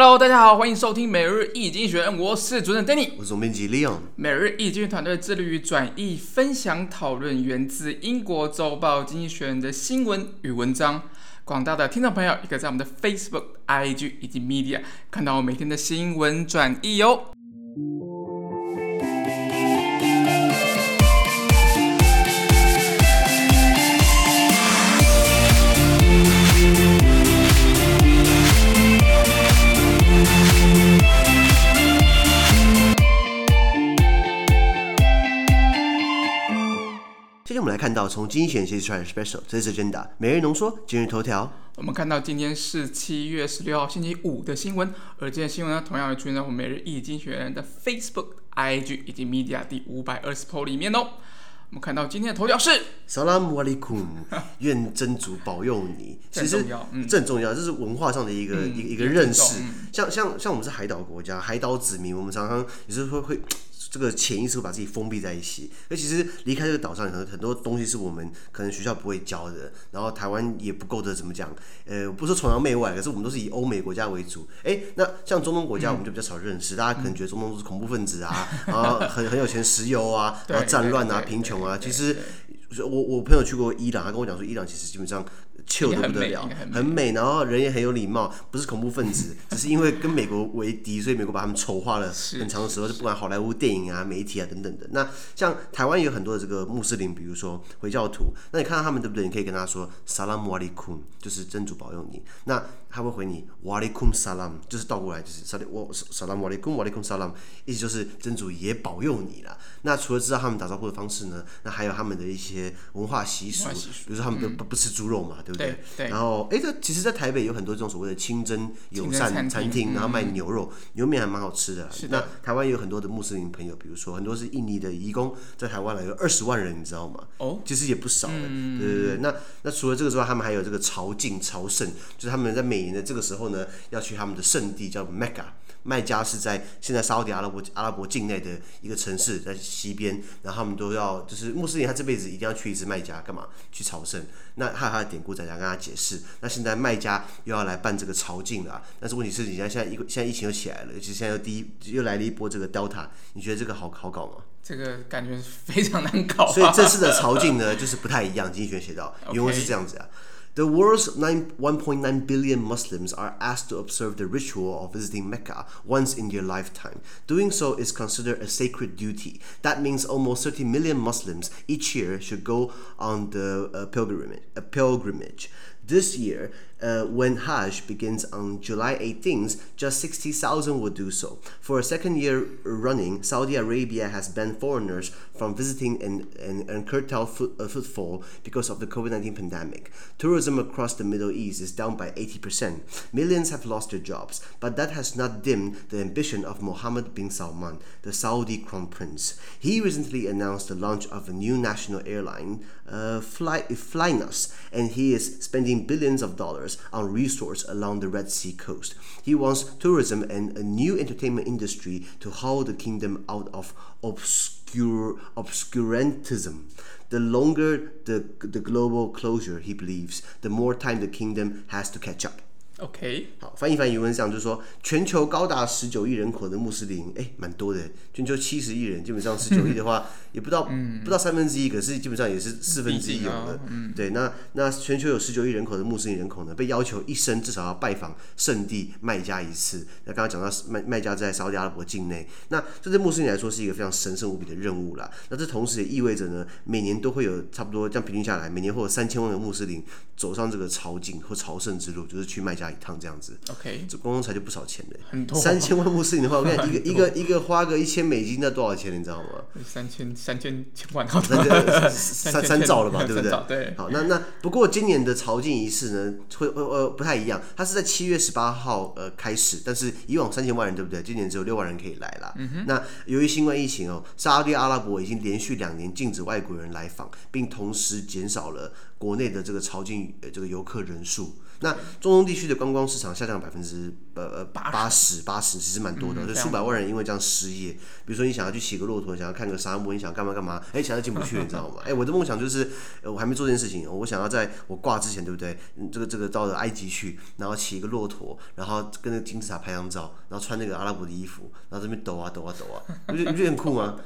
Hello，大家好，欢迎收听每日易经济学人，我是主持人 Danny，我是总编辑 Leon。每日易经济团队致力于转译、分享、讨论源自英国周报《经济学人》的新闻与文章。广大的听众朋友，也可以在我们的 Facebook、IG 以及 Media 看到我每天的新闻转译哟。我们来看到从经济学人写出来的 special，这是 agenda 每日浓缩今日头条。我们看到今天是七月十六号星期五的新闻，而今天新闻呢，同样会出现在我们每日一经济学人的 Facebook、IG 以及 Media 第五百二十 po 里面哦。我们看到今天的头条是 Salam Alaikum，愿真主保佑你。其实这很重要，这是文化上的一个、嗯、一个一个认识。嗯、像像像我们是海岛国家，海岛子民，我们常常也是会会。这个潜意识会把自己封闭在一起，而其实离开这个岛上，很很多东西是我们可能学校不会教的，然后台湾也不够的，怎么讲？呃，不是崇洋媚外，可是我们都是以欧美国家为主。哎，那像中东国家，我们就比较少认识，嗯、大家可能觉得中东都是恐怖分子啊，然后很很有钱，石油啊，然后战乱啊，贫穷啊。其实我我朋友去过伊朗，他跟我讲说，伊朗其实基本上。秀的不得了，很美，然后人也很有礼貌，不是恐怖分子，只是因为跟美国为敌，所以美国把他们丑化了很长的时候，就不管好莱坞电影啊、媒体啊等等的。那像台湾也有很多的这个穆斯林，比如说回教徒，那你看到他们对不对？你可以跟他说 “Salam Alaikum”，就是真主保佑你。那他会回你 “Walaikum Salam”，就是倒过来就是 “Salam Alaikum Walaikum Salam”，意思就是真主也保佑你了。那除了知道他们打招呼的方式呢，那还有他们的一些文化习俗，比如说他们都不不吃猪肉嘛，对不对？对，对，然后哎，这其实，在台北有很多这种所谓的清真友善餐厅，然后卖牛肉、嗯、牛肉面还蛮好吃的。是的。那台湾有很多的穆斯林朋友，比如说很多是印尼的移工，在台湾来有二十万人，你知道吗？哦，其实也不少的。嗯、对对对。那那除了这个之外，他们还有这个朝觐朝圣，就是他们在每年的这个时候呢，要去他们的圣地叫 Mecca。麦加是在现在沙特阿拉伯阿拉伯境内的一个城市，在西边，然后他们都要就是穆斯林，他这辈子一定要去一次麦加，干嘛？去朝圣。那还有他的典故在讲，跟他解释。那现在麦加又要来办这个朝觐了啊，但是问题是，你看现在一个现在疫情又起来了，尤其现在又第一又来了一波这个 Delta，你觉得这个好好搞吗？这个感觉非常难搞。所以这次的朝觐呢，就是不太一样。经济学写到，原文是这样子啊。The world's 1.9 billion Muslims are asked to observe the ritual of visiting Mecca once in their lifetime. Doing so is considered a sacred duty. That means almost 30 million Muslims each year should go on the uh, pilgrimage. A pilgrimage. This year, uh, when Hajj begins on July 18th, just 60,000 will do so. For a second year running, Saudi Arabia has banned foreigners from visiting and, and, curtailed foot, uh, footfall because of the COVID 19 pandemic. Tourism across the Middle East is down by 80%. Millions have lost their jobs, but that has not dimmed the ambition of Mohammed bin Salman, the Saudi crown prince. He recently announced the launch of a new national airline, uh, Fly, Flynas, and he is spending billions of dollars on resorts along the Red Sea coast. He wants tourism and a new entertainment industry to haul the kingdom out of obscure obscurantism. The longer the, the global closure, he believes, the more time the kingdom has to catch up. OK，好，翻译翻译原文上就是说，全球高达十九亿人口的穆斯林，哎，蛮多的。全球七十亿人，基本上十九亿的话，也不到、嗯、不到三分之一，可是基本上也是四分之一有的。嗯、对，那那全球有十九亿人口的穆斯林人口呢，被要求一生至少要拜访圣地麦加一次。那刚刚讲到麦麦加在沙特阿拉伯境内，那这对穆斯林来说是一个非常神圣无比的任务啦。那这同时也意味着呢，每年都会有差不多这样平均下来，每年会有三千万的穆斯林走上这个朝觐或朝圣之路，就是去麦加。一趟这样子，OK，这光光才就不少钱嘞，很多三千万穆斯林的话，我跟你讲，一个一个一个花个一千美金，那多少钱？你知道吗？三千三千千万，三 三兆了吧？对不对？对。好，那那不过今年的朝觐仪式呢，会呃呃不太一样，它是在七月十八号呃开始，但是以往三千万人对不对？今年只有六万人可以来了。嗯哼。那由于新冠疫情哦，沙特阿拉伯已经连续两年禁止外国人来访，并同时减少了国内的这个朝觐呃这个游客人数。那中东地区的观光市场下降百分之呃八八十八十，其实蛮多的，就数百万人因为这样失业。比如说你想要去骑个骆驼，想要看个沙漠，你想干嘛干嘛，哎，想要进不去，你知道吗？哎，我的梦想就是，我还没做这件事情，我想要在我挂之前，对不对？这个这个到了埃及去，然后骑一个骆驼，然后跟那个金字塔拍张照，然后穿那个阿拉伯的衣服，然后这边抖啊抖啊抖啊，不觉得不觉得很酷吗？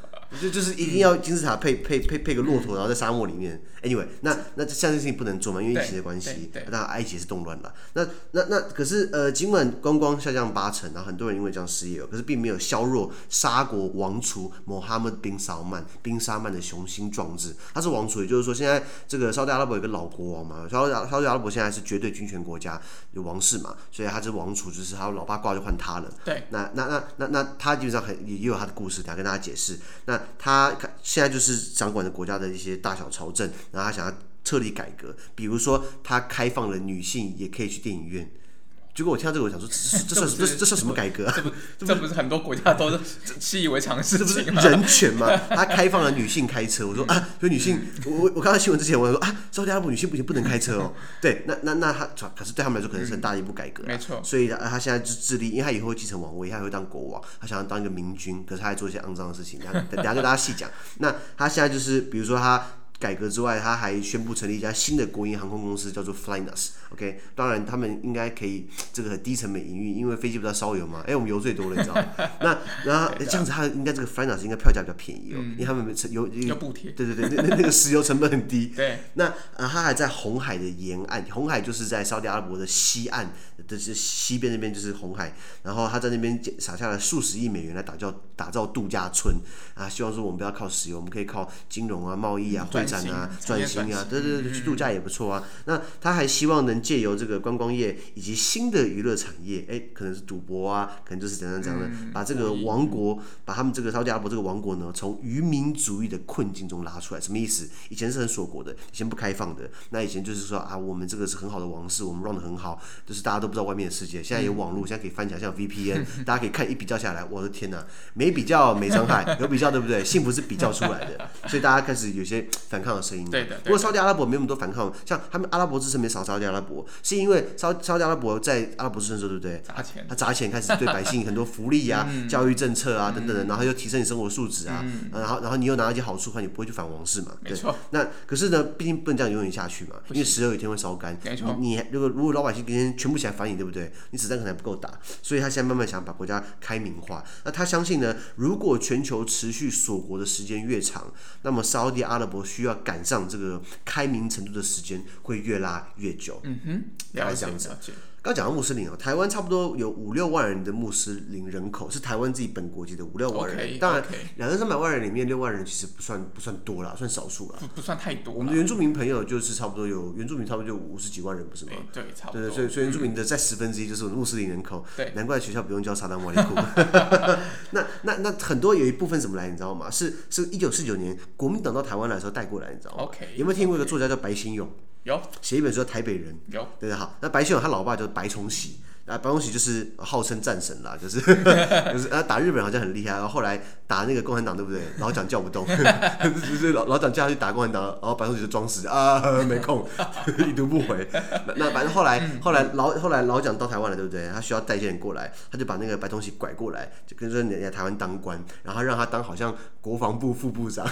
就就是一定要金字塔配配配配个骆驼，然后在沙漠里面。Anyway，那那这项事情不能做嘛，因为疫情的关系。那埃及是动乱了。那那那可是呃，尽管观光下降八成，然后很多人因为这样失业了，可是并没有削弱沙国王储穆罕默德宾沙曼宾沙曼的雄心壮志。他是王储，也就是说现在这个沙特阿拉伯有个老国王嘛，沙特沙特阿拉伯现在是绝对军权国家，有王室嘛，所以他是王储，就是他老爸挂就换他了。对。那那那那那他基本上很也也有他的故事，等下跟大家解释。那他现在就是掌管着国家的一些大小朝政，然后他想要彻底改革，比如说他开放了女性也可以去电影院。结果我听到这个，我想说，这这这这算什么改革啊？这不 这不是很多国家都是习以为常的事情吗？人权吗？他开放了女性开车，我说啊，就女性，我我看到新闻之前，我说啊，沙特阿拉伯女性不行，不能开车哦。对，那那那他，可是对他们来说，可能是很大的一步改革。没错。所以他现在就致力，因为他以后会继承王位，他会当国王，他想要当一个明君，可是他还做一些肮脏的事情。等等下跟大家细讲。那他现在就是，比如说他。改革之外，他还宣布成立一家新的国营航空公司，叫做 Flynas。OK，当然他们应该可以这个很低成本营运，因为飞机不是要烧油嘛。哎、欸，我们油最多了，你知道吗？那然后 这样子，他应该这个 Flynas 应该票价比较便宜哦，嗯、因为他们油有补贴。对对对，那那个石油成本很低。对。那呃，他还在红海的沿岸，红海就是在沙特阿拉伯的西岸，就是西边那边就是红海。然后他在那边撒下了数十亿美元来打造打造度假村啊，希望说我们不要靠石油，我们可以靠金融啊、贸易啊、会。啊，转型啊，对对对，去度假也不错啊。那他还希望能借由这个观光业以及新的娱乐产业，哎，可能是赌博啊，可能就是怎样怎样的，把这个王国，把他们这个沙特阿拉伯这个王国呢，从渔民主义的困境中拉出来。什么意思？以前是很锁国的，以前不开放的。那以前就是说啊，我们这个是很好的王室，我们 run 得很好，就是大家都不知道外面的世界。现在有网络，现在可以翻起来，像 VPN，大家可以看一比较下来，我的天哪，没比较没伤害，有比较对不对？幸福是比较出来的，所以大家开始有些反抗的声音。对的。不过，沙特阿拉伯没有那么多反抗，像他们阿拉伯之城没少沙特阿拉伯，是因为沙沙特阿拉伯在阿拉伯之城的时候，对不对？砸钱，他砸钱开始对百姓很多福利啊、嗯、教育政策啊等等的，然后又提升你生活素质啊，嗯、然后然后你又拿到一些好处的话，你不会去反王室嘛？对。没错。那可是呢，毕竟不能这样永远下去嘛，因为石油有一天会烧干。你如果如果老百姓今天全部起来反你，对不对？你子弹可能还不够打，所以他现在慢慢想把国家开明化。那他相信呢，如果全球持续锁国的时间越长，那么沙特阿拉伯需要赶上这个开明程度的时间会越拉越久。嗯哼，了解了解。刚讲到穆斯林哦，台湾差不多有五六万人的穆斯林人口，是台湾自己本国籍的五六万人。Okay, 当然，两千三百万人里面六万人其实不算不算多啦，算少数啦。不不算太多。我们的原住民朋友就是差不多有原住民差不多就五十几万人，不是吗？对，差不多。对，所以所以原住民的在十分之一就是穆斯林人口。对，难怪学校不用教萨达姆阿里库。那那那很多有一部分怎么来，你知道吗？是是一九四九年国民党到台湾来的时候带过来，你知道吗有没有听过一个作家叫白先勇？有，写一本书叫《台北人》。有，对对好。那白先勇他老爸就是白崇禧。啊，白崇禧就是号称战神啦，就是 就是啊，打日本好像很厉害，然后后来打那个共产党，对不对？老蒋叫不动，就是老老蒋叫他去打共产党，然后白崇禧就装死啊，没空，已读不回。那反正后来后来老后来老蒋到台湾了，对不对？他需要带一些人过来，他就把那个白崇禧拐过来，就跟说你在台湾当官，然后让他当好像国防部副部长，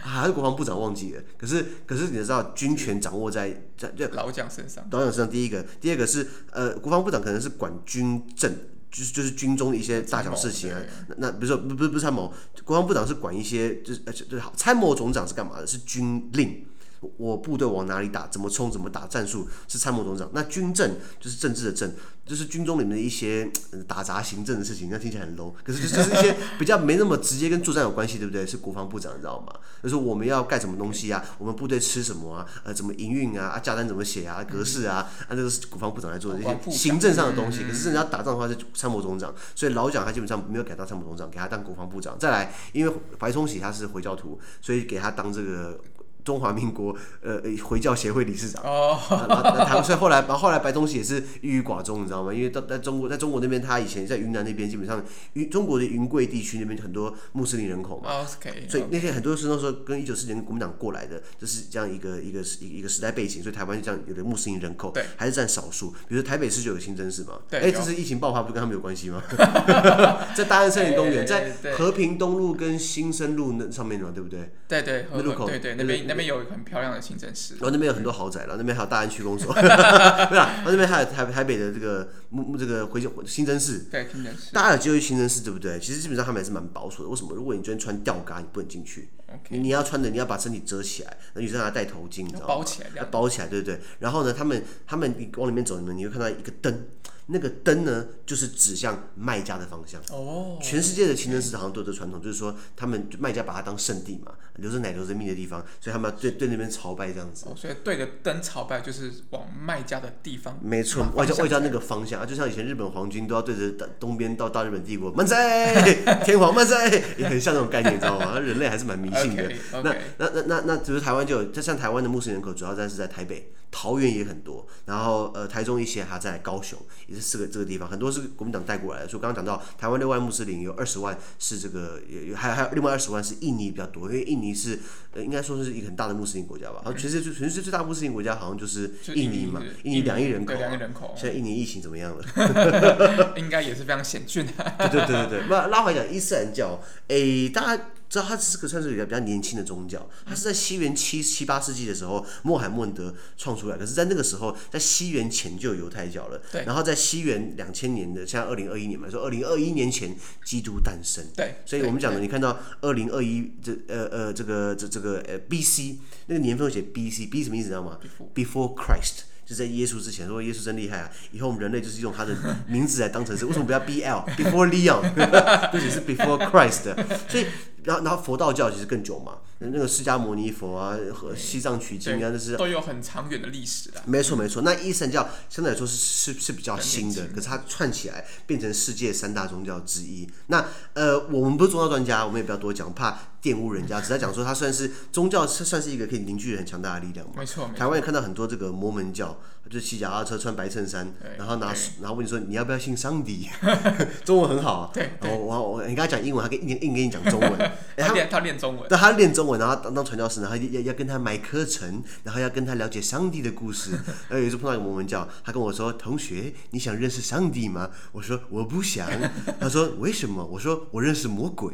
还是国防部长忘记了。可是可是你知道，军权掌握在在老蒋身上，老蒋身上。第一个，第二个是呃，国防部长可能。是管军政，就是就是军中的一些大小事情啊。那那比如说不不不是参谋，国防部长是管一些就是呃就好，参谋总长是干嘛的？是军令。我部队往哪里打，怎么冲，怎么打，战术是参谋总长。那军政就是政治的政，就是军中里面的一些打杂行政的事情。那听起来很 low，可是就是一些 比较没那么直接跟作战有关系，对不对？是国防部长，你知道吗？就是我们要干什么东西啊？我们部队吃什么啊？呃，怎么营运啊？啊，价单怎么写啊？格式啊？啊，那个是国防部长来做的这些行政上的东西。可是真的要打仗的话，是参谋总长。所以老蒋他基本上没有改到参谋总长，给他当国防部长。再来，因为白崇禧他是回教徒，所以给他当这个。中华民国呃回教协会理事长。哦。台湾，所以后来，然后后来白崇禧也是郁郁寡欢，你知道吗？因为到在中国，在中国那边，他以前在云南那边，基本上云中国的云贵地区那边很多穆斯林人口嘛。Oh, okay, 所以那些很多是那时候跟一九四九年国民党过来的，就是这样一个一个一个时代背景，所以台湾就这样有的穆斯林人口，对，还是占少数。比如说台北市就有清真寺嘛，哎、欸，这次疫情爆发不是跟他们有关系吗？在大安森林公园，在和平东路跟新生路那上面嘛，对不对？对对，那路口，对对，那边那边有很漂亮的清真寺，然后那边有很多豪宅然后，那边还有大安区公所，对啊，然后那边还有台台北的这个木这个回清真寺，对清真寺，大家有机会去清真寺，对不对？其实基本上他们还是蛮保守的。为什么？如果你今天穿吊嘎，你不能进去。Okay. 你要穿的，你要把身体遮起来。那女生还要戴头巾，你知道吗？包起来，要包起来，对不对？然后呢，他们他们你往里面走，你们你会看到一个灯。那个灯呢，就是指向卖家的方向。哦，全世界的清真寺好像都有这传统，就是说他们卖家把它当圣地嘛，留着奶留着蜜的地方，所以他们要对对那边朝拜这样子。哦，所以对着灯朝拜就是往卖家的地方。没错，外交外交那个方向啊，就像以前日本皇军都要对着东边到大日本帝国，万岁，天皇万岁，也很像那种概念，你知道吗？人类还是蛮迷信的。Okay, okay. 那那那那那，比如台湾就有，就像台湾的穆斯林人口主要在是在台北。桃园也很多，然后呃台中一些还在高雄，也是四个这个地方，很多是国民党带过来的。所以刚刚讲到台湾六万穆斯林，有二十万是这个，有还有还有另外二十万是印尼比较多，因为印尼是呃应该说是一个很大的穆斯林国家吧。然后全世界全世界最大穆斯林国家好像就是印尼嘛，印尼两亿人口，两亿人口。现在印尼疫情怎么样了？应该也是非常险峻 的。对对对对对，那拉回来讲伊斯兰教，诶大家。知道它是个算是一个比较年轻的宗教，它是在西元七七八世纪的时候，穆罕默德创出来。可是，在那个时候，在西元前就有犹太教了。对。然后在西元两千年的，现在二零二一年嘛，说二零二一年前基督诞生。对。所以我们讲的，你看到二零二一这呃呃这个这这个呃 B C 那个年份写 B C，B 什么意思知道吗？Before Christ。就在耶稣之前，说耶稣真厉害啊！以后我们人类就是用他的名字来当成是，为什么不要 B L Before Leon，不仅是 Before Christ，所以然后然后佛道教其实更久嘛。那个释迦牟尼佛啊，和西藏取经啊，就是都有很长远的历史的。没错没错，那伊斯兰教相对来说是是是比较新的，可是它串起来变成世界三大宗教之一。那呃，我们不是宗教专家，我们也不要多讲，怕玷污人家。只在讲说，它算是宗教，是算是一个可以凝聚很强大的力量嘛。没错，台湾也看到很多这个摩门教，就是骑脚踏车穿白衬衫，然后拿然后问你说你要不要信上帝？中文很好啊。对，我我我你跟他讲英文，他可以硬硬跟你讲中文。他练他练中文，对，他练中文。然后当当传教士，然后要要跟他买课程，然后要跟他了解上帝的故事。然 后有一次碰到一个摩门教，他跟我说：“同学，你想认识上帝吗？”我说：“我不想。”他说：“为什么？”我说：“我认识魔鬼。”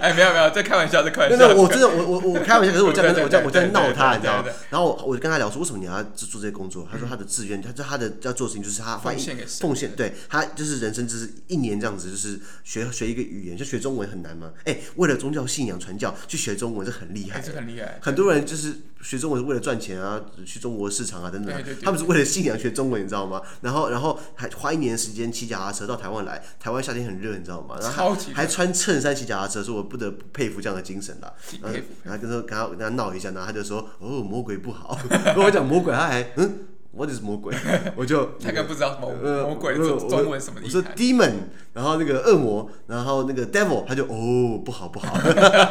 哎，没有没有，在开玩笑，在开玩笑。我真的我我我开玩笑，可是我这样我这样我这样闹他，你知道吗？然后我我就跟他聊说：“为什么你要做这些工作？”他说：“他的志愿，他他的要做的事情就是他奉献给奉献，对他就是人生就是一年这样子，就是学学一个语言，就学中文很难吗？哎，为了宗教信仰传教去学中文这很。厉害，这很厉害。很多人就是学中文是为了赚钱啊，去中国市场啊等等。他们是为了信仰学中文，你知道吗？然后，然后还花一年的时间骑脚踏车到台湾来。台湾夏天很热，你知道吗？然后还，还穿衬衫骑脚踏车，说我不得不佩服这样的精神啦。然后跟他跟他跟他闹一下，然后他就说：“哦，魔鬼不好。”跟我讲魔鬼，他还嗯。What is 魔鬼？我就大概不知道魔魔鬼中中文什么意思。我说 demon，然后那个恶魔，然后那个 devil，他就哦不好不好，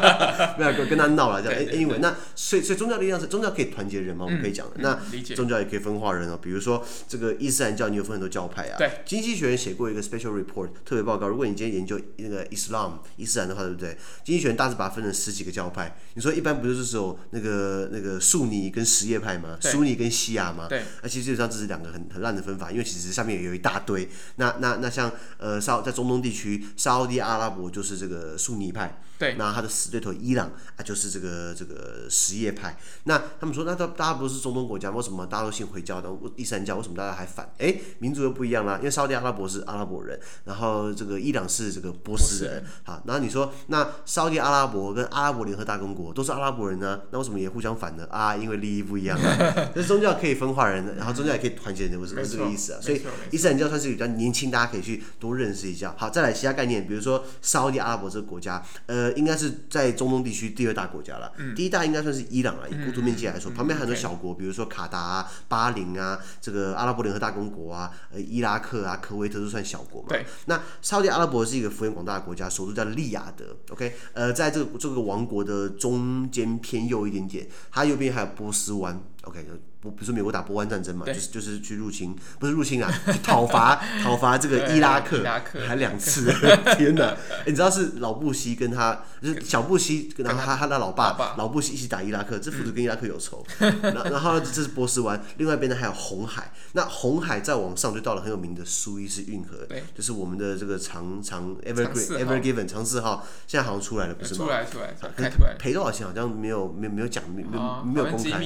没有跟跟他闹了这样。哎，因为那所以所以宗教的力量是宗教可以团结人嘛？我们可以讲的。那宗教也可以分化人哦。比如说这个伊斯兰教，你有分很多教派啊。对。经济学人写过一个 special report 特别报告。如果你今天研究那个 Islam 伊斯兰的话，对不对？经济学人大致把它分成十几个教派。你说一般不就是只有那个那个逊尼跟什叶派吗？苏尼跟西亚吗？对。那其实基本上这是两个很很烂的分法，因为其实上面有一大堆。那那那像呃稍在中东地区，沙乌地阿拉伯就是这个逊尼派。对，那他的死对头伊朗啊，就是这个这个什叶派。那他们说，那大大家不是中东国家，为什么大家都信回教的伊斯兰教？为什么大家还反？哎，民族又不一样啦。因为沙乌地阿拉伯是阿拉伯人，然后这个伊朗是这个波斯人。好，然后你说，那沙乌地阿拉伯跟阿拉伯联合大公国都是阿拉伯人呢，那为什么也互相反呢？啊，因为利益不一样啊。这宗教可以分化人，然后宗教也可以团结人，不是不是这个意思啊。所以伊斯兰教算是比较年轻，大家可以去多认识一下。好，再来其他概念，比如说沙乌地阿拉伯这个国家，呃，应该是在中东地区第二大国家了。嗯、第一大应该算是伊朗了，以国土面积来说，嗯、旁边很多小国，比如说卡达啊、巴林啊，这个阿拉伯联合大公国啊，呃，伊拉克啊、科威特都算小国嘛。对。那沙乌地阿拉伯是一个幅员广大的国家，首都叫利雅得。OK，呃，在这个这个王国的中间偏右一点点，它右边还有波斯湾。OK。比如说美国打波湾战争嘛，就是就是去入侵，不是入侵啊，去讨伐讨伐这个伊拉克，伊拉克还两次，天哪！你知道是老布希跟他，就是小布希，然后他他的老爸老布希一起打伊拉克，这父子跟伊拉克有仇。然然后这是波斯湾，另外一边呢还有红海，那红海再往上就到了很有名的苏伊士运河，就是我们的这个长长 Evergreen Evergiven 长四号，现在好像出来了，不是吗？出来出来，赔多少钱好像没有没有没有讲，没有没有公开，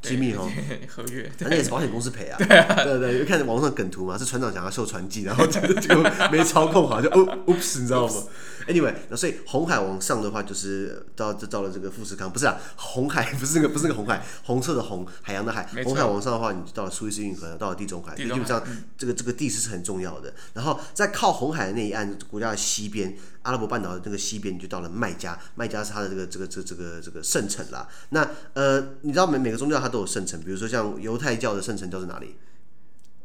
机密哦。合约，反正也是保险公司赔啊。对啊，对对，因为看网上梗图嘛，是船长想要秀船技，然后就就没操控好，就哦，oops，你知道吗？Anyway，那所以红海往上的话，就是到就到了这个富士康，不是啊，红海 不是那个不是那个红海，红色的红，海洋的海。红海往上的话，你就到了苏伊士运河，到了地中海，基本上这个这个地势是很重要的。然后在靠红海的那一岸国家的西边，阿拉伯半岛的这个西边，就到了麦加，麦加是它的这个这个这这个这个圣城啦。那呃，你知道每每个宗教它都有圣城，比如说像犹太教的圣城都是哪里？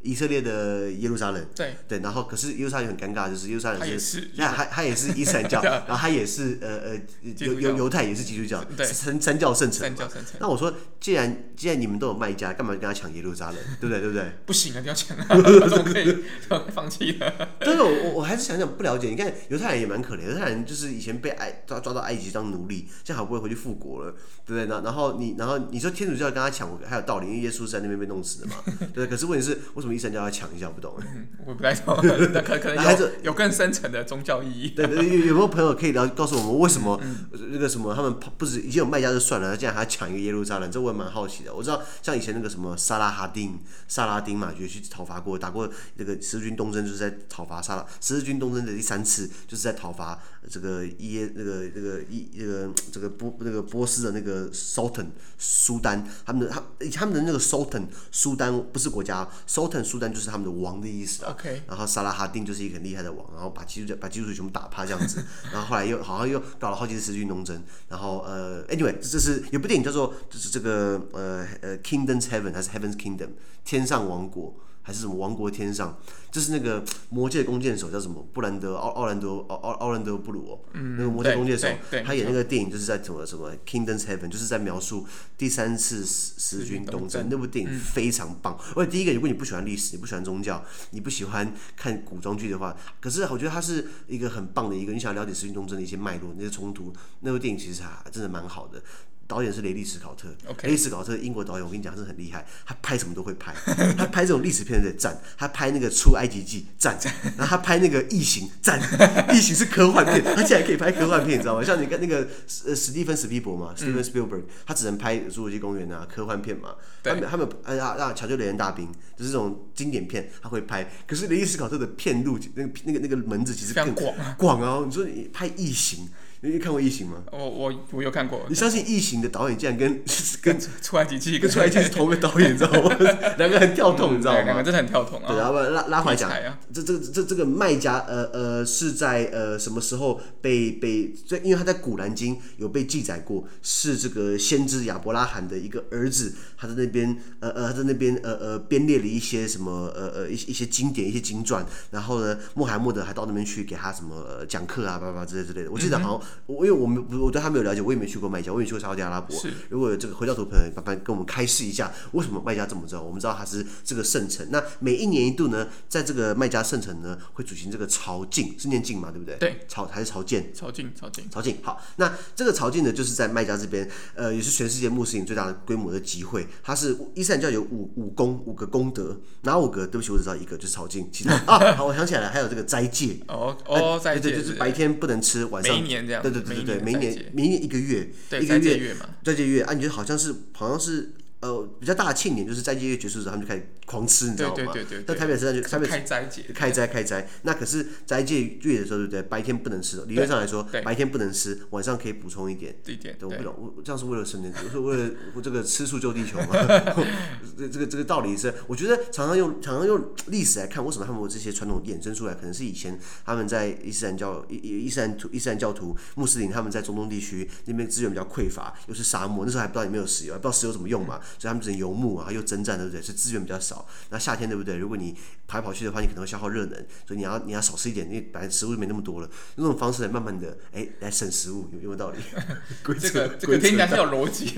以色列的耶路撒冷，对对，然后可是耶路撒冷很尴尬，就是耶路撒冷是，那他他也是伊斯兰教，然后他也是呃呃犹犹犹太也是基督教，三三教圣城。那我说，既然既然你们都有卖家，干嘛跟他抢耶路撒冷？对不对？对不对？不行啊，你要抢啊，怎么可以放弃呢？但是我我我还是想想不了解，你看犹太人也蛮可怜，犹太人就是以前被埃抓抓到埃及当奴隶，现在好不容易回去复国了，对不对？然然后你然后你说天主教跟他抢，还有道理，因为耶稣是在那边被弄死的嘛，对。可是问题是为什么？医生叫他抢一下，不懂。我不太懂，那可可能有有更深层的宗教意义。对对，有有没有朋友可以聊告诉我们为什么那个什么他们不是已经有卖家就算了，他竟然还抢一个耶路撒冷？这我也蛮好奇的。我知道像以前那个什么萨拉哈丁、萨拉丁嘛，就去讨伐过，打过那个十字军东征，就是在讨伐萨拉。十字军东征的第三次就是在讨伐这个耶那个那个伊那个这个波那个波斯的那个 Sultan 苏丹，他们的他他们的那个 Sultan 苏丹不是国家，Sultan 苏丹就是。他们的王的意思.然后萨拉哈丁就是一个很厉害的王，然后把基督教把基督徒全部打趴这样子，然后后来又好像又搞了好几次十字军东征，然后呃，anyway，这是有部电影叫做就是这个呃呃 Kingdom's Heaven 还是 Heaven's Kingdom 天上王国。还是什么王国天上，就是那个魔界弓箭手叫什么布兰德奥奥兰多奥奥奥兰德布鲁哦，嗯、那个魔界弓箭手，他演那个电影就是在什么什么 Kingdom's Heaven，就是在描述第三次十十字军东征。那部电影非常棒。而且、嗯、第一个，如果你不喜欢历史，你不喜欢宗教，你不喜欢看古装剧的话，可是我觉得它是一个很棒的一个，你想了解十字军东征的一些脉络、那些冲突，那部电影其实还真的蛮好的。导演是雷利·史考特.雷利·史考特英国导演，我跟你讲，是很厉害，他拍什么都会拍。他拍这种历史片的赞，他拍那个《出埃及记》赞，然后他拍那个《异形》赞，《异形》是科幻片，他竟然可以拍科幻片，你知道吗？像你看那个呃史蒂芬·史皮伯嘛，史蒂芬·史皮伯，他只能拍《侏罗纪公园》啊，科幻片嘛。他们他们哎呀，让抢救雷恩大兵就是这种经典片，他会拍。可是雷利·史考特的片路那个那个那个门子其实更广广啊！你说你拍《异形》。你看过异形吗？我我我有看过。你相信异形的导演竟然跟 跟出埃及记跟出埃及记是同一个导演，你知道吗？两个很跳动，你知道吗？两个真的很跳动啊。对，然后拉拉回来讲，这这这这个卖家呃呃是在呃什么时候被被？因为他在古兰经有被记载过，是这个先知亚伯拉罕的一个儿子，他在那边呃呃他在那边呃呃编列了一些什么呃呃一些一些经典一些经传，然后呢穆罕默德还到那边去给他什么讲课啊，叭叭之类之类的。我记得好像。我因为我们我对他没有了解，我也没去过麦加，我也没去过沙特阿拉伯。是如果有这个回教徒朋友，麻烦跟我们开示一下，为什么麦加这么重要？我们知道它是这个圣城。那每一年一度呢，在这个麦加圣城呢，会举行这个朝觐，是念觐嘛，对不对？对，朝还是朝见？朝觐，朝觐，朝觐。好，那这个朝觐呢，就是在麦加这边，呃，也是全世界穆斯林最大的规模的集会。它是伊斯兰教有五五功五个功德，哪五个？对不起，我只知道一个，就是朝觐。其他啊，好，我想起来了，还有这个斋戒。哦哦，斋戒，对对，就是白天不能吃，晚上。每一年这样。对对对对对，明年明年一个月，一个月，嘛，再借月啊，你觉得好像是好像是呃比较大的庆典，就是斋戒月结束之后，他们就开始狂吃，你知道吗？对对对对，台北车站就台北开斋节，开斋开斋。那可是斋戒月的时候，对不对？白天不能吃，理论上来说，白天不能吃，晚上可以补充一点。一点。对，我不懂，我这样是为了什么？是为了我这个吃素救地球吗？这这个这个道理是，我觉得常常用常常用历史来看，为什么他们有这些传统衍生出来？可能是以前他们在伊斯兰教伊伊斯兰伊斯兰教徒穆斯林他们在中东地区那边资源比较匮乏，又是沙漠，那时候还不知道有没有石油，还不知道石油怎么用嘛，所以他们只能游牧啊，又征战，对不对？所以资源比较少。那夏天对不对？如果你跑来跑去的话，你可能会消耗热能，所以你要你要少吃一点，因为本来食物就没那么多了。用这种方式来慢慢的哎来省食物，有有没有道理？这个这个听起来是有逻辑。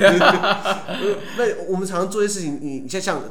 那我们常常做一些事情，你你像像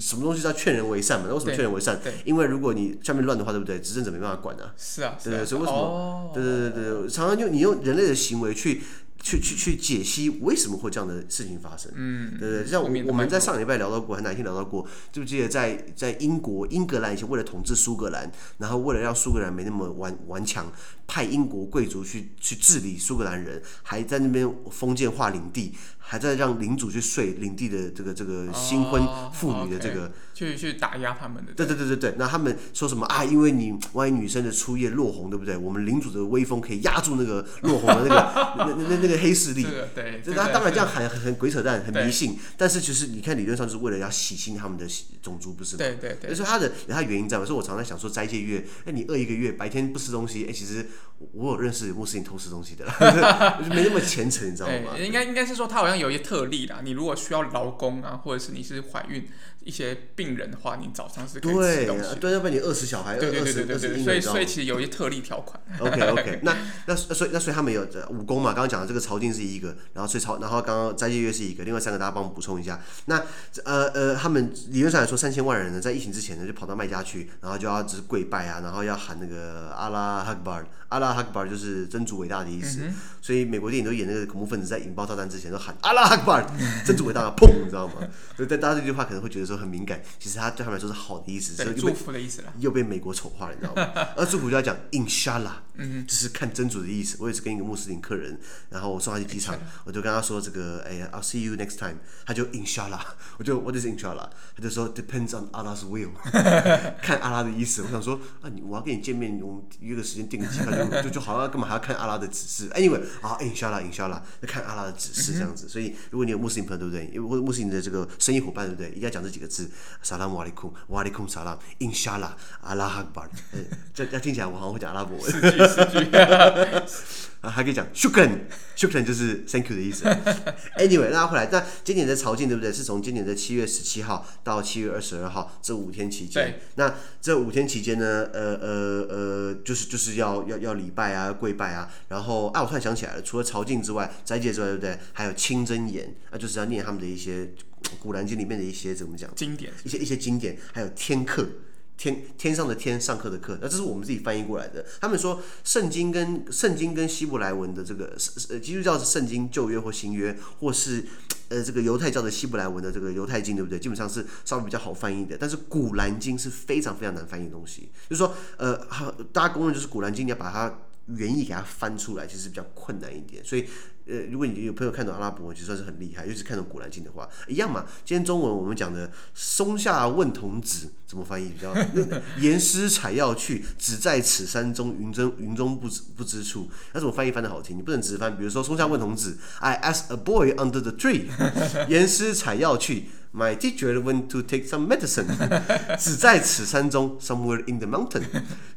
什么东西叫劝人为善嘛？那为什么劝人为善？因为如果你下面乱的话，对不对？执政者没办法管啊。是啊，对对，所以为什么？对对对对，常常用你用人类的行为去。去去去解析为什么会这样的事情发生？嗯，对对，像我我们在上礼拜聊到过，还哪天聊到过？记不记得在在英国英格兰以前为了统治苏格兰，然后为了让苏格兰没那么顽顽强，派英国贵族去去治理苏格兰人，还在那边封建化领地。还在让领主去睡领地的这个这个新婚妇女的这个，去去打压他们的。对对对对对，那他们说什么啊？因为你万一女生的初夜落红，对不对？我们领主的威风可以压住那个落红的那个 那那那那个黑势力。对，对他当然这样很很鬼扯淡，很迷信。但是其实你看理论上就是为了要洗清他们的种族，不是吗？对对对。所以他的有他原因在嘛？所以我常常想说斋戒月，哎，你饿一个月，白天不吃东西，哎，其实我有认识穆斯林偷吃东西的啦，没那么虔诚，你知道吗？应该应该是说他好像。有一些特例啦，你如果需要劳工啊，或者是你是怀孕一些病人的话，你早上是可以吃东西。对，要不然你饿死小孩，饿死饿死所以所以其实有一些特例条款。OK OK，那那所以那所以他们有武功嘛？刚刚讲的这个朝觐是一个，然后所以朝然后刚刚斋戒月是一个，另外三个大家帮我们补充一下。那呃呃，他们理论上来说，三千万人呢，在疫情之前呢，就跑到麦加去，然后就要就是跪拜啊，然后要喊那个阿拉哈克巴尔，阿拉哈克巴尔就是真主伟大的意思。嗯、所以美国电影都演那个恐怖分子在引爆炸弹之前都喊。阿拉哈克巴尔，真主伟大，砰，你知道吗？所以大家这句话可能会觉得说很敏感，其实他对他们来说是好的意思，是祝福的意思了。又被美国丑化了，你知道吗？而祝福就要讲 Inshallah，嗯，就是看真主的意思。我也是跟一个穆斯林客人，然后我送他去机场，我就跟他说这个，哎呀，I'll see you next time。他就 Inshallah，我就 What is Inshallah？他就说 Depends on Allah's will，看阿拉的意思。我想说啊，你我要跟你见面，我们约个时间订个机票，就就就好像干嘛还要看阿拉的指示？Anyway，啊，Inshallah，Inshallah，那看阿拉的指示这样子。所以，如果你有穆斯林朋友，对不对？因为穆斯林的这个生意伙伴，对不对？一定要讲这几个字：萨拉姆瓦利库，瓦阿里库萨拉，印沙拉，阿拉哈巴尔。这这听起来我好像会讲阿拉伯文。四句四句。啊，还可以讲 shukran，shukran 就是 thank you 的意思。Anyway，拉回来，那今年的朝觐，对不对？是从今年的七月十七号到七月二十二号这五天期间。那这五天期间呢，呃呃呃，就是就是要要要礼拜啊，跪拜啊。然后，啊，我突然想起来了，除了朝觐之外，斋戒之外，对不对？还有清真言，啊，就是要念他们的一些古兰经里面的一些怎么讲？经典。一些一些经典，还有天课。天天上的天，上课的课，那这是我们自己翻译过来的。他们说圣经跟圣经跟希伯来文的这个呃基督教是圣经旧约或新约，或是呃这个犹太教的希伯来文的这个犹太经，对不对？基本上是稍微比较好翻译的。但是古兰经是非常非常难翻译的东西，就是说呃大家公认就是古兰经，你要把它原意给它翻出来，其实比较困难一点。所以。呃，如果你有朋友看懂阿拉伯文，其实算是很厉害。尤其是看懂古兰经的话，一样嘛。今天中文我们讲的“松下问童子”怎么翻译比较好？言师采药去，只在此山中，云中云中不知不知处。那怎么翻译翻的好听？你不能直翻。比如说“松下问童子 ”，I ask a boy under the tree，言师采药去。My teacher went to take some medicine，只在此山中，somewhere in the mountain，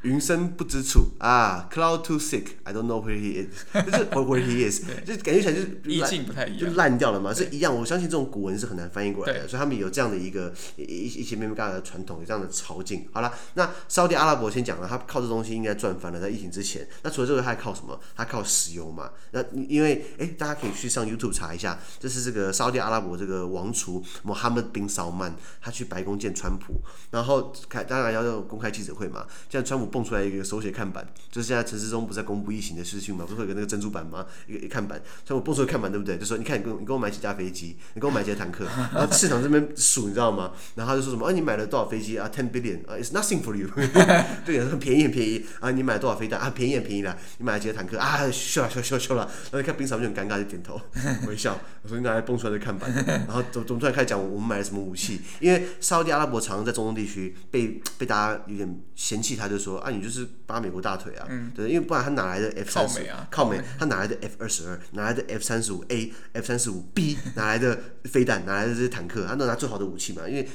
云深不知处啊，cloud too thick，I don't know where he is，就是 where he is，就感觉起来就是意境不太一样，就烂掉了嘛，是一样。我相信这种古文是很难翻译过来的，所以他们有这样的一个一一些咩咩嘎嘎的传统，有这样的朝觐。好了，那沙特阿拉伯先讲了，他靠这东西应该赚翻了，在疫情之前。那除了这个，他还靠什么？他靠石油嘛。那因为哎，大家可以去上 YouTube 查一下，这是这个沙特阿拉伯这个王储哈默宾萨曼，他去白宫见川普，然后开当然要用公开记者会嘛。现在川普蹦出来一个手写看板，就是现在陈时中不是在公布疫情的事情嘛，不是会有个那个珍珠板吗？一个一看板，川普蹦出来看板对不对？就说你看你跟你给我买几架飞机，你给我买几架坦克，然后市场这边数你知道吗？然后他就说什么？啊你买了多少飞机啊？Ten billion 啊，It's nothing for you，对，很便宜很便宜啊，你买了多少飞弹啊？便宜很便宜啦，你买了几个坦克啊？秀了秀秀秀了，然后你看宾萨曼就很尴尬就点头微笑，我说你哪来蹦出来的看板？然后总总出来开始讲我们买了什么武器？因为沙特阿拉伯常常在中东地区被 被大家有点嫌弃，他就说啊，你就是扒美国大腿啊，嗯、对，因为不然他哪来的 F 三十五？靠美，他哪来的 F 二十二？哪来的 F 三十五 A、F 三十五 B？哪来的飞弹？哪来的这些坦克？他都拿最好的武器嘛，因为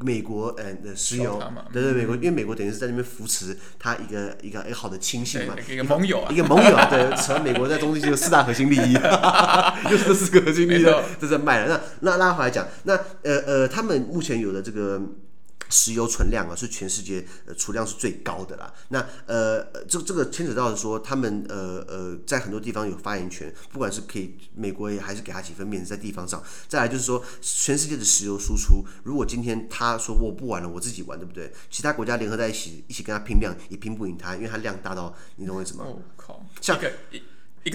美国呃的石油，对对，美国因为美国等于是在那边扶持他一个一个一个好的亲信嘛，一个盟友啊，一个盟友啊，对，成美国在中东地区有四大核心利益，就是这四个核心利益这在卖了。那那拉回来讲，那呃呃，他们目前有的这个。石油存量啊，是全世界呃储量是最高的啦。那呃，这这个牵扯到说，他们呃呃，在很多地方有发言权，不管是可以美国也还是给他几分面子在地方上。再来就是说，全世界的石油输出，如果今天他说我不玩了，我自己玩，对不对？其他国家联合在一起，一起跟他拼量，也拼不赢他，因为他量大到你懂我意思吗？哦靠，像。一个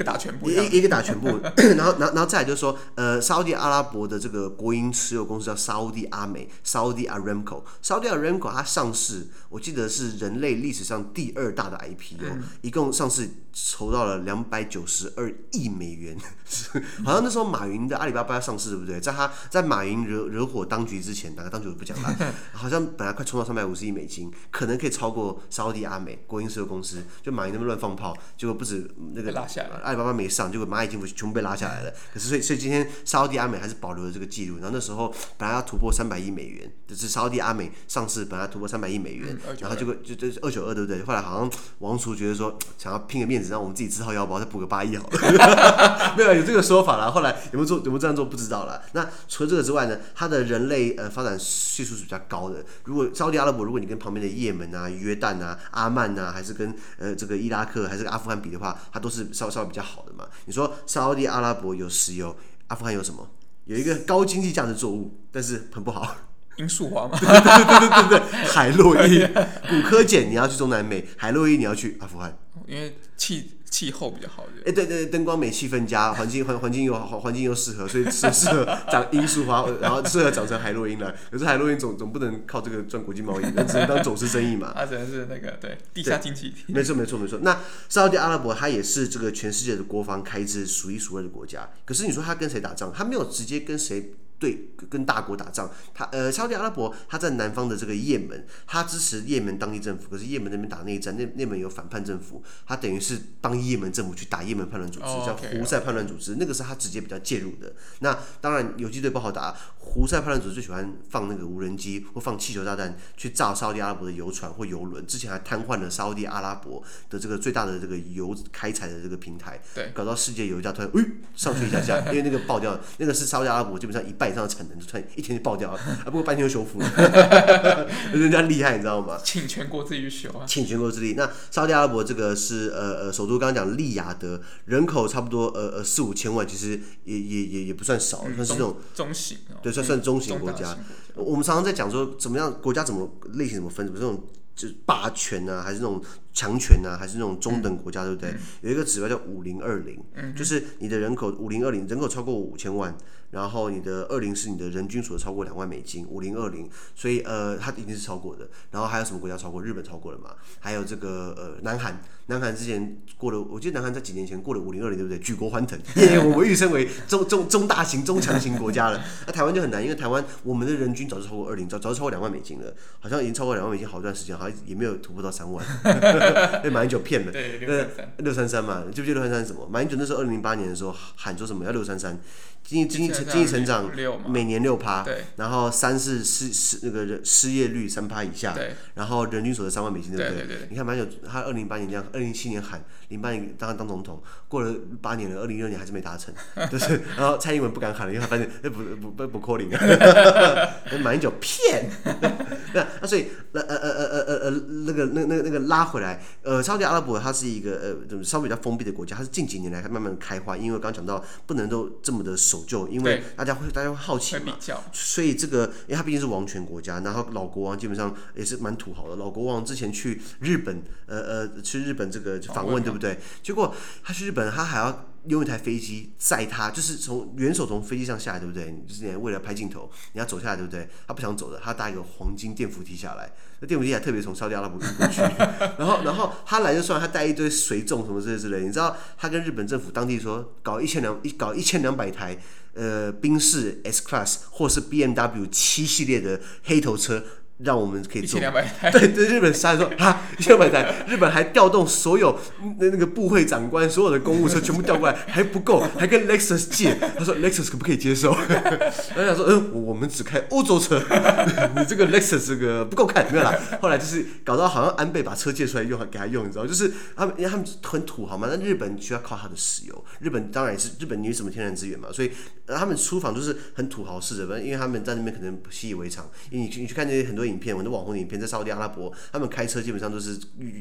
打全部，一一个打全部，然后，然后，然后再来就是说，呃，沙乌地阿拉伯的这个国营持有公司叫沙乌地阿美，沙乌地阿拉姆，沙乌地阿瑞姆它上市，我记得是人类历史上第二大的 IPO，嗯、一共上市筹到了两百九十二亿美元，好像那时候马云的阿里巴巴要上市，对不对？在他在马云惹惹火当局之前，哪个当局我不讲了，好像本来快冲到三百五十亿美金，可能可以超过沙乌地阿美国营石油公司，就马云那边乱放炮，结果不止那个拉下来。阿里巴巴没上，结果蚂蚁金服全部被拉下来了。可是所以所以今天沙乌地阿美还是保留了这个记录。然后那时候本来要突破三百亿美元，就是沙乌地阿美上市本来突破三百亿美元，嗯、然后结果就就二九二对不对？后来好像王储觉得说想要拼个面子，让我们自己自掏腰包再补个八亿好了。没有有这个说法了。后来有没有做有没有这样做不知道了。那除了这个之外呢，它的人类呃发展系数是比较高的。如果沙乌地阿拉伯，如果你跟旁边的也门啊、约旦啊、阿曼啊，还是跟呃这个伊拉克还是阿富汗比的话，它都是稍稍微比较好。的嘛，你说沙乌地阿拉伯有石油，阿富汗有什么？有一个高经济价值作物，但是很不好，罂粟花嘛，对对对对对对，海洛因，古柯碱你要去中南美，海洛因你要去阿富汗，因为气。气候比较好的，哎，对对，灯光美，气氛佳，环境环环境又好，环境又适合，所以适适合长罂粟花，然后适合长成海洛因了。可是海洛因总总不能靠这个赚国际贸易，那只能当走私生意嘛。它只能是那个对地下经济体。没错没错没错。那沙乌地阿拉伯它也是这个全世界的国防开支数一数二的国家。可是你说它跟谁打仗？它没有直接跟谁。对，跟大国打仗，他呃，沙乌地阿拉伯他在南方的这个也门，他支持也门当地政府，可是也门那边打内战，那那边有反叛政府，他等于是帮也门政府去打也门叛乱组织，oh, 叫胡塞叛乱组织，那个是他直接比较介入的。那当然游击队不好打，胡塞叛乱组织最喜欢放那个无人机或放气球炸弹去炸沙乌地阿拉伯的游船或游轮，之前还瘫痪了沙乌地阿拉伯的这个最大的这个油开采的这个平台，对，搞到世界油价突然，哎，上去一下下，因为那个爆掉，那个是沙乌地阿拉伯基本上一半。上的产能就突然一天就爆掉了，啊，不过半天就修复了，人家厉害，你知道吗？请全国之力修啊！请全国之力。那沙特阿拉伯这个是呃呃首都，刚刚讲利雅得，人口差不多呃呃四五千万，其实也也也也不算少，算是这种中型，对，算算中型国家。我们常常在讲说，怎么样国家怎么类型怎么分，怎么这种就是霸权啊，还是那种强权啊，还是那种中等国家，对不对？有一个指标叫五零二零，就是你的人口五零二零，人口超过五千万。然后你的二零是你的人均所得超过两万美金，五零二零，所以呃，它一定是超过的。然后还有什么国家超过？日本超过了嘛？还有这个呃，南韩，南韩之前过了，我记得南韩在几年前过了五零二零，对不对？举国欢腾，耶！我们预称为中中中大型、中强型国家了。那台湾就很难，因为台湾我们的人均早就超过二零，早早就超过两万美金了，好像已经超过两万美金好一段时间，好像也没有突破到三万，被马英九骗了。对，六三三，六三三嘛，记不记得六三三是什么？马英九那时候二零零八年的时候喊说什么要六三三。经济经济经济成长每年六趴，然后三是失失那个人失业率三趴以下，然后人均所得三万美金，对不对？你看马英九，他二零零八年这样，二零零七年喊，零八年当当总统，过了八年了，二零一六年还是没达成，就是，然后蔡英文不敢喊了，因为他发现哎不不不不扣零啊，马英九骗，那那所以那呃呃呃呃呃呃那个那那那个拉回来。呃，沙特阿拉伯它是一个呃，稍微比较封闭的国家，它是近几年来慢慢开花，因为刚刚讲到不能都这么的守旧，因为大家会大家会好奇嘛，所以这个因为它毕竟是王权国家，然后老国王基本上也是蛮土豪的，老国王之前去日本，呃呃，去日本这个访问，对不对？对结果他去日本，他还要。用一台飞机载他，就是从元首从飞机上下来，对不对？就是为了拍镜头，你要走下来，对不对？他不想走的，他搭一个黄金电扶梯下来，那电扶梯还特别从沙特阿拉伯运过去。然后，然后他来就算，他带一堆随众什么之类之类。你知道，他跟日本政府当地说，搞一千两一搞一千两百台，呃，宾士 S Class 或是 BMW 七系列的黑头车。让我们可以做，对对，日本杀说啊，一千两百台，日本还调动所有那那个部会长官，所有的公务车全部调过来，还不够，还跟 Lexus 借，他说 Lexus 可不可以接受？然后他说嗯，我们只开欧洲车，你这个 Lexus 这个不够看，没有啦。后来就是搞到好像安倍把车借出来用，给他用，你知道，就是他们因为他们很土豪嘛，那日本需要靠他的石油，日本当然也是日本，你有什么天然资源嘛，所以他们出访都是很土豪式的，因为他们在那边可能习以为常，因为你你去看那些很多影片，很多网红影片，在沙特阿拉伯，他们开车基本上都是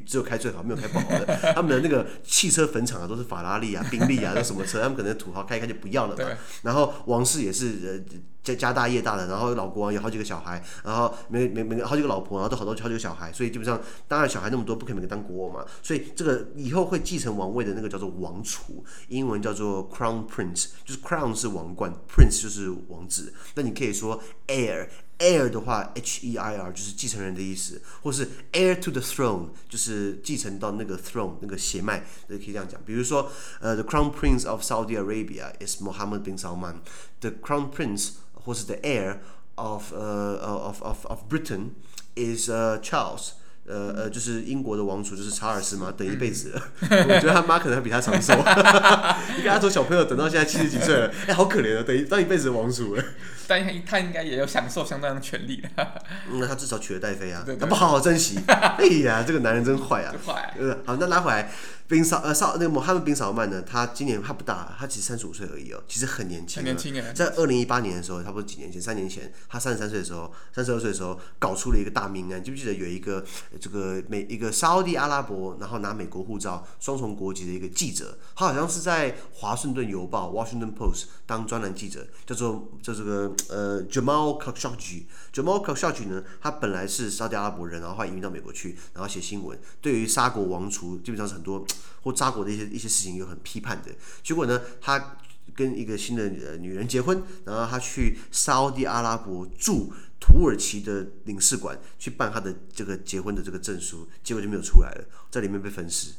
只有开最好，没有开不好的。他们的那个汽车坟场啊，都是法拉利啊、宾利啊，那什么车，他们可能土豪开一开就不要了嘛。然后王室也是呃家家大业大的，然后老国王有好几个小孩，然后每每每个好几个老婆，然后都好多好几个小孩，所以基本上当然小孩那么多，不可能每个当国王嘛。所以这个以后会继承王位的那个叫做王储，英文叫做 Crown Prince，就是 Crown 是王冠，Prince 就是王子。那你可以说 Heir。Air 的话，H E I R 就是继承人的意思，或是 air to the throne 就是继承到那个 throne 那个血脉，也可以这样讲。比如说，呃，the crown prince of Saudi Arabia is Mohammed bin Salman，the crown prince 或是 the heir of 呃、uh, of of of Britain is、uh, Charles。呃呃，就是英国的王储，就是查尔斯嘛，等一辈子了。我觉得他妈可能还比他长寿。你看他从小朋友等到现在七十几岁了，哎、欸，好可怜啊，等一当一辈子的王储了。但他应该也有享受相当的权利那、嗯、他至少娶了戴妃啊，他不好好珍惜。哎呀，这个男人真坏啊！坏、呃。好，那拉回来。宾少呃少那个穆罕默德宾萨尔曼呢？他今年他不大，他其实三十五岁而已哦，其实很年轻。很年轻哎。在二零一八年的时候，差不多几年前，三年前，他三十三岁的时候，三十二岁的时候，搞出了一个大命案。记不记得有一个这个美一个沙乌地阿拉伯，然后拿美国护照，双重国籍的一个记者，他好像是在华盛顿邮报 （Washington Post） 当专栏记者，叫做叫这个呃 Jamal Khashoggi。Jamal Khashoggi 呢，他本来是沙乌地阿拉伯人，然后后来移民到美国去，然后写新闻，对于沙国王储基本上是很多。或扎国的一些一些事情有很批判的，结果呢，他跟一个新的女人结婚，然后他去沙乌地阿拉伯驻土耳其的领事馆去办他的这个结婚的这个证书，结果就没有出来了，在里面被分尸。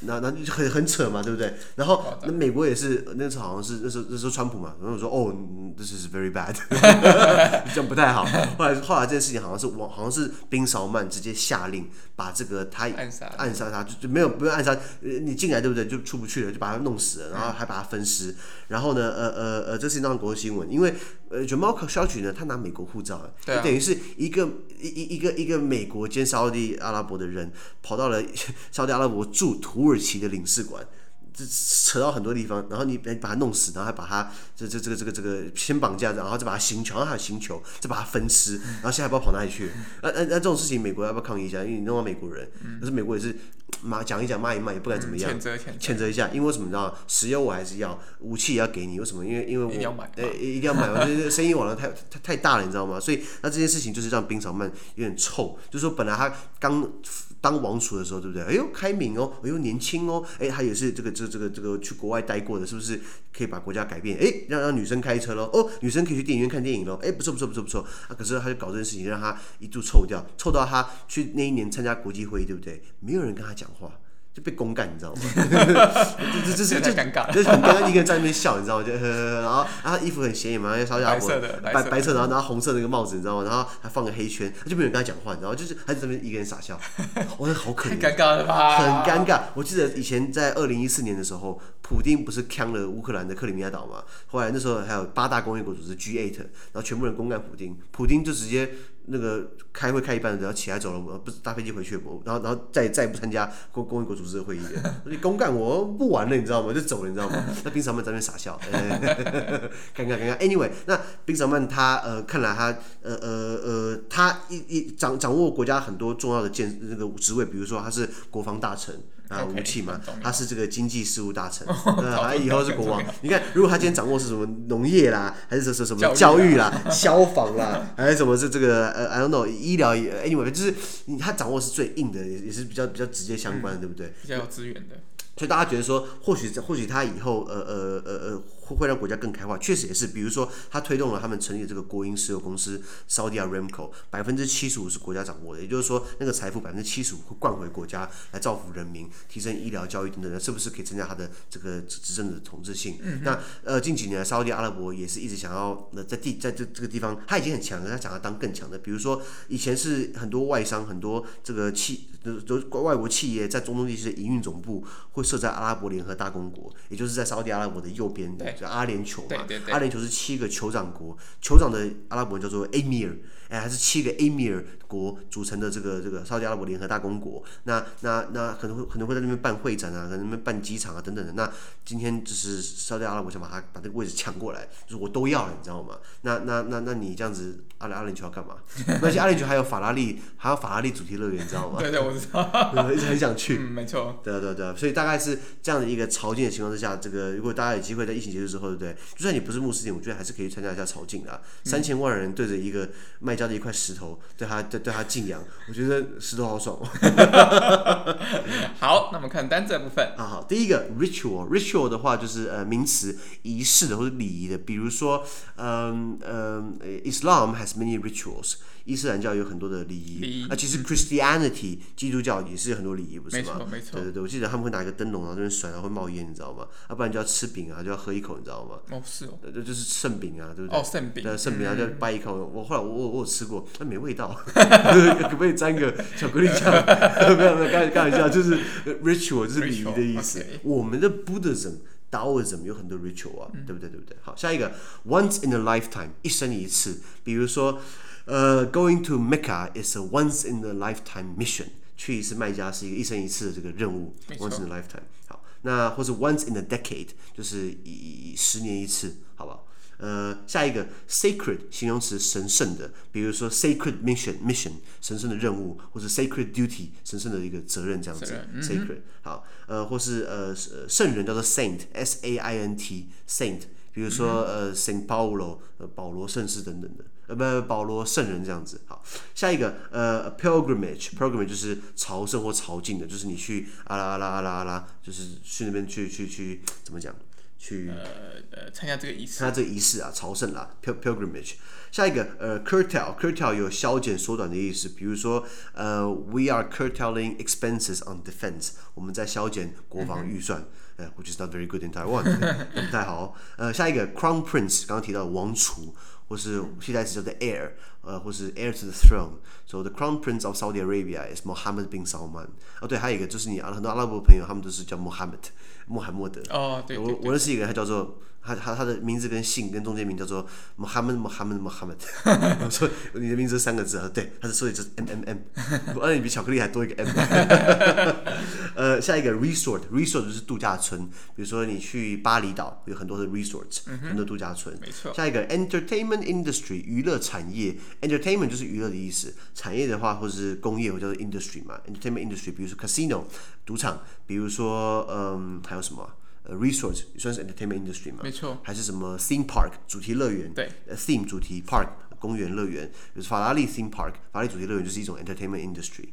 那那就很很扯嘛，对不对？然后那美国也是，那时候好像是那时候那时候川普嘛，然后说哦，this is very bad，这样不太好。后来后来这件事情好像是往好像是宾朝曼直接下令把这个他暗杀暗杀他，就就没有不用暗杀，你进来对不对？就出不去了，就把他弄死了，然后还把他分尸。然后呢，呃呃呃，这是一张国际新闻，因为。呃，就 Jamal Khashoggi 呢，他拿美国护照，就等于是一个一一一个一个美国兼沙乌地阿拉伯的人，跑到了 沙乌地阿拉伯驻土耳其的领事馆。这扯到很多地方，然后你把他弄死，然后还把他这这这个这个这个先绑架，然后再把他刑求，然后还有刑求，再把他分尸，然后现在还不知道跑哪里去。那那那这种事情，美国要不要抗议一下？因为你弄到美国人，可是美国也是骂讲一讲骂一骂，也不敢怎么样，谴责谴责一下。因为为什么你知道？石油我还是要，武器也要给你。为什么？因为因为我一定要买，呃，一定要买嘛。就是生意往来太太太大了，你知道吗？所以那这件事情就是让宾朝曼有点臭，就是说本来他刚。当王储的时候，对不对？哎呦，开明哦，哎呦，年轻哦，哎，他也是这个这个、这个这个去国外待过的，是不是可以把国家改变？哎，让让女生开车喽，哦，女生可以去电影院看电影喽，哎，不错不错不错不错啊！可是他就搞这件事情，让他一度臭掉，臭到他去那一年参加国际会议，对不对？没有人跟他讲话。就被公干，你知道吗？这这这是太尴尬，就是很尴尬，一个人在那边笑，你知道吗？就 呵呵，然后然后衣服很显眼嘛，因为烧家伙白白色，然后然后红色那个帽子，你知道吗？然后还放个黑圈，就没有人跟他讲话，你知道吗？就是他在那边一个人傻笑，我觉得好可怜，尴尬了吧？很尴尬。我记得以前在二零一四年的时候，普丁不是呛了乌克兰的克里米亚岛嘛？后来那时候还有八大工业国组织 G8，然后全部人公干普丁，普丁就直接。那个开会开一半，然后起来走了，我不搭飞机回去，我然后然后再再也不参加公公益国组织的会议了，你公干我不玩了，你知道吗？就走了，你知道吗？那宾朝曼在那边傻笑，尴尬尴尬。Anyway，那宾朝曼他呃，看来他呃呃呃，他一一掌掌握国家很多重要的建那个职位，比如说他是国防大臣。啊，武器嘛，他是这个经济事务大臣，他以后是国王。你看，如果他今天掌握是什么农业啦，还是什什么教育啦、消防啦，还是什么是这个呃，I don't know，医疗，anyway，就是他掌握是最硬的，也也是比较比较直接相关的，对不对？比较有资源的。所以大家觉得说，或许或许他以后呃呃呃呃会会让国家更开化，确实也是。比如说，他推动了他们成立的这个国营石油公司 Saudi Aramco，百分之七十五是国家掌握的，也就是说，那个财富百分之七十五会灌回国家来造福人民，提升医疗、教育等等的，是不是可以增加他的这个执政的统治性？嗯、那呃近几年沙乌地阿拉伯也是一直想要呃在地在这这个地方，他已经很强了，他想要当更强的。比如说以前是很多外商很多这个企都都外国企业在中东地区的营运总部会。设在阿拉伯联合大公国，也就是在沙乌地阿拉伯的右边，叫阿联酋嘛。阿联酋是七个酋长国，酋长的阿拉伯文叫做 Amir，。哎，还是七个 Amir 国组成的这个这个沙特阿拉伯联合大公国，那那那可能会可能会在那边办会展啊，可能那边办机场啊等等的。那今天就是沙特阿拉伯想把它把这个位置抢过来，就是我都要了，你知道吗？那那那那你这样子，阿联阿联酋要干嘛？而且阿联酋还有法拉利，还有法拉利主题乐园，你知道吗？对对，我知道，一直很想去。嗯，没错。对对对，所以大概是这样的一个朝觐的情况之下，这个如果大家有机会在疫情结束之后，对不对？就算你不是穆斯林，我觉得还是可以参加一下朝觐的。三千万人对着一个卖家的一块石头。对他对对他敬仰，我觉得石头好爽哦。好，那我们看单字部分啊。好，第一个 ritual，ritual 的话就是呃名词仪式的或者礼仪的，比如说嗯嗯，Islam has many rituals。伊斯兰教有很多的礼仪，啊，其实 Christianity 基督教也是有很多礼仪，不是吗？没错，没错。对对对，我记得他们会拿一个灯笼，然后这边甩，然后会冒烟，你知道吗？要不然就要吃饼啊，就要喝一口，你知道吗？哦，是哦。对，就是圣饼啊，对不对？哦，圣饼。对，圣饼啊，就掰一口。我后来我我我有吃过，那没味道，可不可以沾个巧克力酱？没有没有，开开玩笑，就是 ritual 就是礼仪的意思。我们的 Buddhism、Taoism 有很多 ritual 啊，对不对？对不对？好，下一个 once in a lifetime 一生一次，比如说。呃、uh,，Going to Mecca is a once in a lifetime mission。去一次麦加是一个一生一次的这个任务，once in a lifetime。好，那或是 once in a decade，就是以十年一次，好不好？呃，下一个 sacred 形容词神圣的，比如说 sacred mission，mission 神圣的任务，或者 sacred duty 神圣的一个责任这样子。嗯、sacred 好，呃，或是呃圣人叫做 saint，s a i n t，saint，比如说、嗯、呃 Saint Paulo，呃保罗圣士等等的。 呃，不，保罗圣人这样子。好，下一个，呃，pilgrimage，pilgrimage 就是朝圣或朝觐的，就是你去阿拉阿拉阿拉阿拉，就是去那边去去去，怎么讲？去呃呃参加这个仪式。参加这个仪式啊，朝圣啦，pilgrimage。下一个，呃，curtail，curtail 有削减、缩短的意思，比如说，呃，we are curtailing expenses on defense，我们在削减国防预算，呃、嗯 uh,，which is not very good in Taiwan，不太好。呃，下一个，crown prince，刚刚提到王储。或是替代词叫做 heir，呃，或是 heir to the throne。So the crown prince of Saudi Arabia is Mohammed bin Salman。哦，对，还有一个就是你很多阿拉伯朋友，他们都是叫 Mohammed，穆罕默德。哦，对，我我认识一个人，他叫做。他他他的名字跟姓跟中间名叫做 Mohammed Mohammed Mohammed。我说你的名字三个字啊？对，他的所以就是 M M M。而且你比巧克力还多一个 M。呃，下一个 resort resort 就是度假村，比如说你去巴厘岛有很多的 resorts，、嗯、很多度假村。没错。下一个 entertainment industry 娱乐产业，entertainment 就是娱乐的意思，产业的话或是工业，我叫做 industry 嘛，entertainment industry，比如说 casino 赌场，比如说嗯还有什么？呃、uh,，resort 也算是 entertainment industry 嘛？没错。还是什么 theme park 主题乐园？对。呃、uh,，theme 主题 park 公园乐园，比如法拉利 theme park，法拉利主题乐园就是一种 entertainment industry。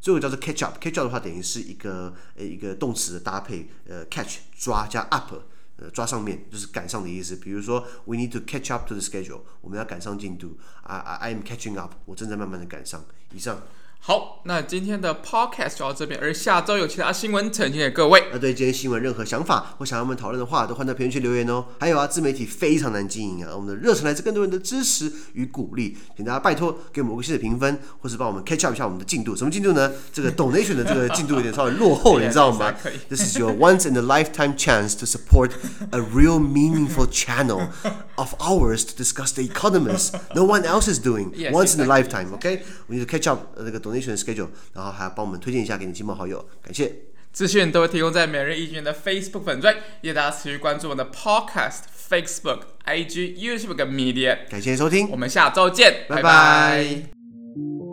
最后叫做 catch up，catch up 的话等于是一个呃一个动词的搭配，呃，catch 抓加 up，呃抓上面就是赶上的意思。比如说 we need to catch up to the schedule，我们要赶上进度。I I I am catching up，我正在慢慢的赶上。以上。好，那今天的 podcast 就到这边，而下周有其他新闻呈现给各位。那对今天新闻任何想法或想要我们讨论的话，都欢迎在评论区留言哦。还有啊，自媒体非常难经营啊，我们的热忱来自更多人的支持与鼓励，请大家拜托给我们个星的评分，或是帮我们 catch up 一下我们的进度。什么进度呢？这个 donation 的这个进度有点稍微落后，你知道吗？This is your once in a lifetime chance to support a real meaningful channel of ours to discuss the economists no one else is doing once in a lifetime. OK，我们就 catch up 那个 donation schedule，然后还要帮我们推荐一下给你亲朋好友，感谢。资讯都会提供在每日一卷的 Facebook 粉专，也大家持续关注我们的 Podcast、Facebook、IG、YouTube 跟 Media。感谢收听，我们下周见，拜拜。拜拜。